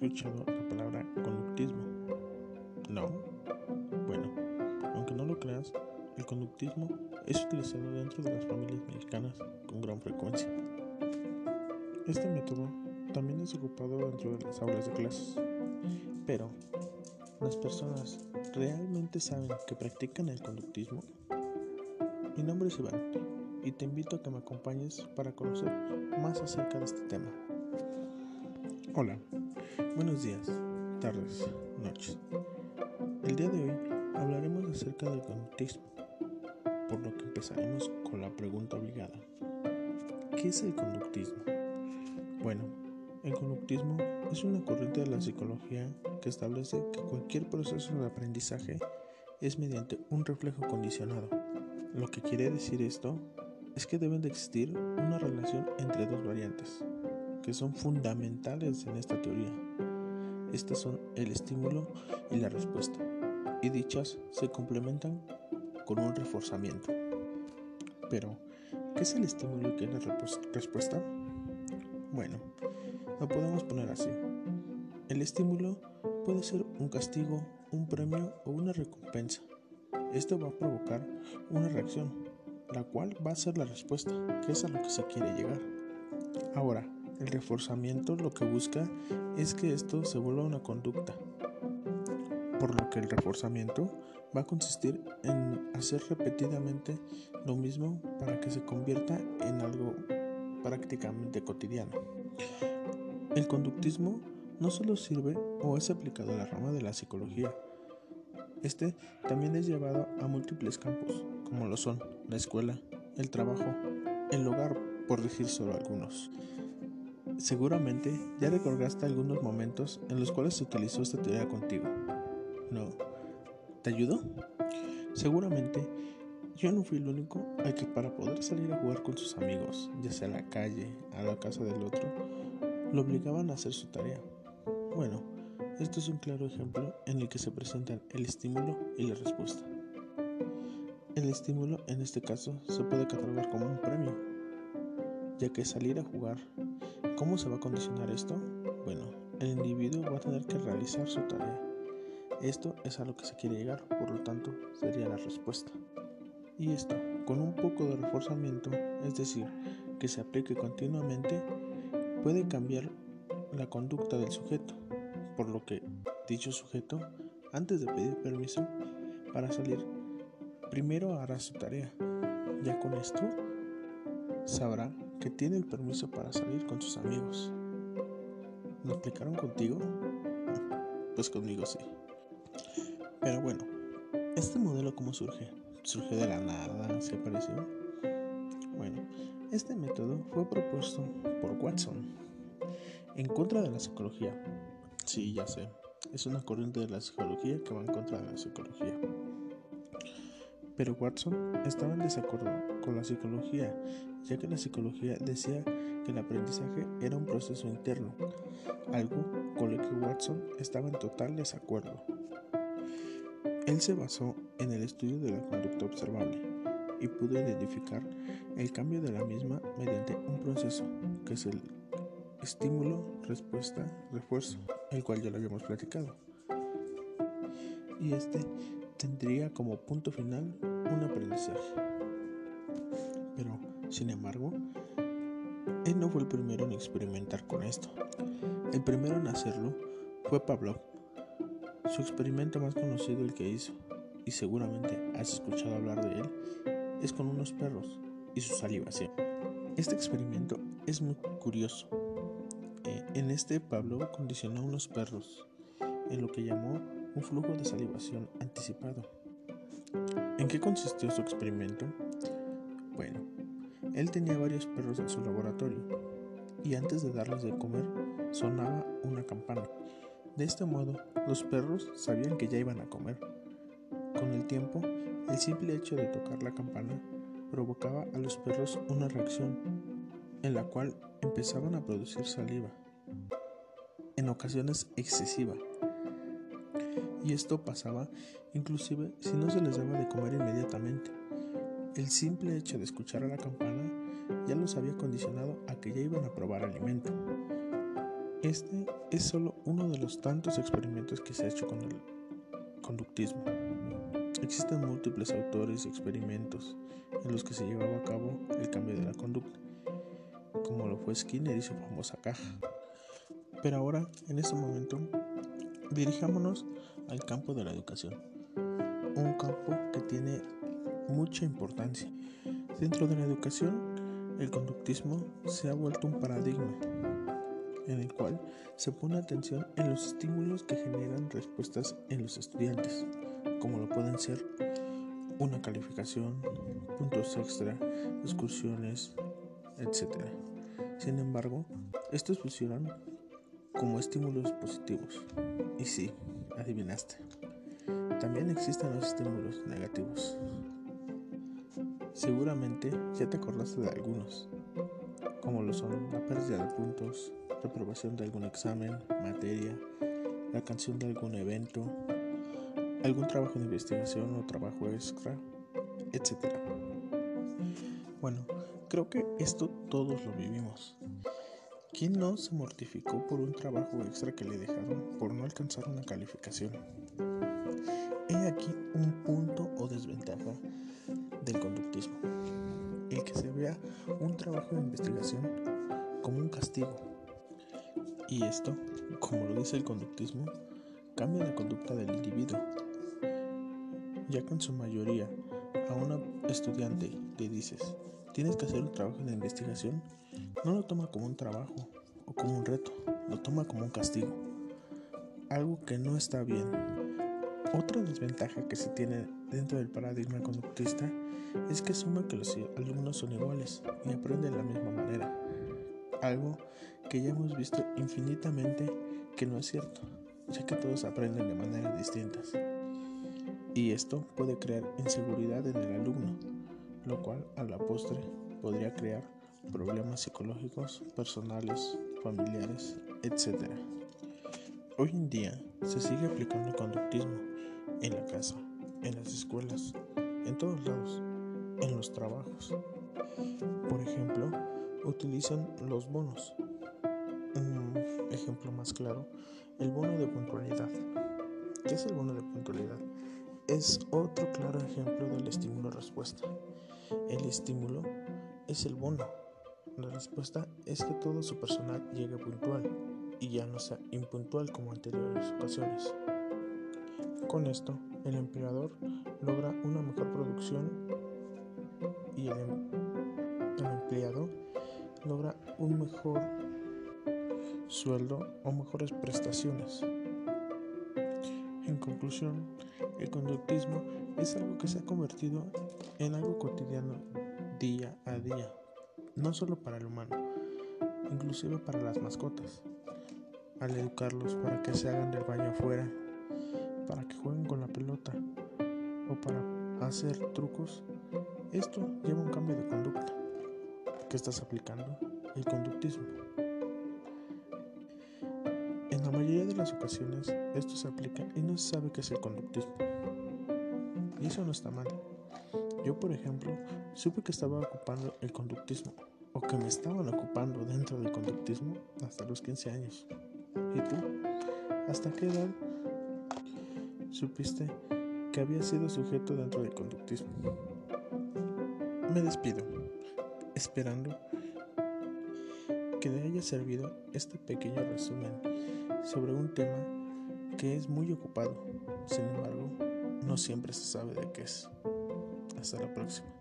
escuchado la palabra conductismo? ¿No? Bueno, aunque no lo creas, el conductismo es utilizado dentro de las familias mexicanas con gran frecuencia. Este método también es ocupado dentro de las aulas de clases, pero ¿las personas realmente saben que practican el conductismo? Mi nombre es Iván y te invito a que me acompañes para conocer más acerca de este tema. Hola, buenos días, tardes, noches. El día de hoy hablaremos acerca del conductismo, por lo que empezaremos con la pregunta obligada. ¿Qué es el conductismo? Bueno, el conductismo es una corriente de la psicología que establece que cualquier proceso de aprendizaje es mediante un reflejo condicionado. Lo que quiere decir esto es que deben de existir una relación entre dos variantes, que son fundamentales en esta teoría. Estas son el estímulo y la respuesta, y dichas se complementan con un reforzamiento. Pero, ¿qué es el estímulo y qué es la respuesta? Bueno, lo podemos poner así. El estímulo puede ser un castigo, un premio o una recompensa. Esto va a provocar una reacción, la cual va a ser la respuesta, que es a lo que se quiere llegar. Ahora, el reforzamiento lo que busca es que esto se vuelva una conducta, por lo que el reforzamiento va a consistir en hacer repetidamente lo mismo para que se convierta en algo prácticamente cotidiano. El conductismo no solo sirve o es aplicado a la rama de la psicología, este también es llevado a múltiples campos, como lo son la escuela, el trabajo, el hogar, por decir solo algunos. Seguramente ya recordaste algunos momentos en los cuales se utilizó esta teoría contigo. ¿No? ¿Te ayudó? Seguramente yo no fui el único al que para poder salir a jugar con sus amigos, ya sea a la calle, a la casa del otro, lo obligaban a hacer su tarea. Bueno, esto es un claro ejemplo en el que se presentan el estímulo y la respuesta. El estímulo en este caso se puede catalogar como un premio, ya que salir a jugar ¿Cómo se va a condicionar esto? Bueno, el individuo va a tener que realizar su tarea. Esto es a lo que se quiere llegar, por lo tanto, sería la respuesta. Y esto, con un poco de reforzamiento, es decir, que se aplique continuamente, puede cambiar la conducta del sujeto, por lo que dicho sujeto, antes de pedir permiso para salir, primero hará su tarea. Ya con esto, sabrá que tiene el permiso para salir con sus amigos. ¿Lo explicaron contigo? Pues conmigo sí. Pero bueno, ¿este modelo cómo surge? ¿Surgió de la nada? ¿Se apareció? Bueno, este método fue propuesto por Watson en contra de la psicología. Sí, ya sé, es una corriente de la psicología que va en contra de la psicología. Pero Watson estaba en desacuerdo con la psicología, ya que la psicología decía que el aprendizaje era un proceso interno, algo con lo que Watson estaba en total desacuerdo. Él se basó en el estudio de la conducta observable y pudo identificar el cambio de la misma mediante un proceso que es el estímulo, respuesta, refuerzo, el cual ya lo habíamos platicado. Y este tendría como punto final un aprendizaje. Sin embargo, él no fue el primero en experimentar con esto. El primero en hacerlo fue Pavlov. Su experimento más conocido el que hizo, y seguramente has escuchado hablar de él, es con unos perros y su salivación. Este experimento es muy curioso. Eh, en este Pavlov condicionó a unos perros en lo que llamó un flujo de salivación anticipado. ¿En qué consistió su experimento? Bueno, él tenía varios perros en su laboratorio y antes de darles de comer sonaba una campana. De este modo, los perros sabían que ya iban a comer. Con el tiempo, el simple hecho de tocar la campana provocaba a los perros una reacción en la cual empezaban a producir saliva, en ocasiones excesiva, y esto pasaba inclusive si no se les daba de comer inmediatamente. El simple hecho de escuchar a la campana ya los había condicionado a que ya iban a probar alimento. Este es solo uno de los tantos experimentos que se ha hecho con el conductismo. Existen múltiples autores y experimentos en los que se llevaba a cabo el cambio de la conducta, como lo fue Skinner y su famosa caja. Pero ahora, en este momento, dirijámonos al campo de la educación, un campo que tiene mucha importancia. Dentro de la educación, el conductismo se ha vuelto un paradigma en el cual se pone atención en los estímulos que generan respuestas en los estudiantes, como lo pueden ser una calificación, puntos extra, excursiones, etc. Sin embargo, estos funcionan como estímulos positivos. Y sí, adivinaste. También existen los estímulos negativos. Seguramente ya te acordaste de algunos, como lo son la pérdida de puntos, reprobación de algún examen, materia, la canción de algún evento, algún trabajo de investigación o trabajo extra, etc. Bueno, creo que esto todos lo vivimos. ¿Quién no se mortificó por un trabajo extra que le dejaron por no alcanzar una calificación? He aquí un punto o desventaja del conductismo. El que se vea un trabajo de investigación como un castigo y esto, como lo dice el conductismo, cambia la conducta del individuo, ya que en su mayoría a una estudiante le dices, tienes que hacer un trabajo de investigación, no lo toma como un trabajo o como un reto, lo toma como un castigo, algo que no está bien. Otra desventaja que se tiene dentro del paradigma conductista es que asume que los alumnos son iguales y aprenden de la misma manera, algo que ya hemos visto infinitamente que no es cierto, ya que todos aprenden de maneras distintas. Y esto puede crear inseguridad en el alumno, lo cual a la postre podría crear problemas psicológicos, personales, familiares, etc. Hoy en día se sigue aplicando el conductismo en la casa, en las escuelas, en todos lados, en los trabajos. Por ejemplo, utilizan los bonos. Un ejemplo más claro, el bono de puntualidad. ¿Qué es el bono de puntualidad? Es otro claro ejemplo del estímulo-respuesta. El estímulo es el bono. La respuesta es que todo su personal llegue puntual y ya no sea impuntual como anteriores ocasiones. Con esto, el empleador logra una mejor producción y el, em-, el empleado logra un mejor sueldo o mejores prestaciones. En conclusión, el conductismo es algo que se ha convertido en algo cotidiano día a día, no solo para el humano, inclusive para las mascotas. Al educarlos para que se hagan del baño afuera, para que jueguen con la pelota o para hacer trucos, esto lleva un cambio de conducta que estás aplicando el conductismo. En la mayoría de las ocasiones esto se aplica y no se sabe qué es el conductismo. Y eso no está mal. Yo, por ejemplo, supe que estaba ocupando el conductismo o que me estaban ocupando dentro del conductismo hasta los 15 años. ¿Y tú? ¿Hasta qué edad supiste que había sido sujeto dentro del conductismo? Me despido esperando que le haya servido este pequeño resumen sobre un tema que es muy ocupado, sin embargo, no siempre se sabe de qué es. Hasta la próxima.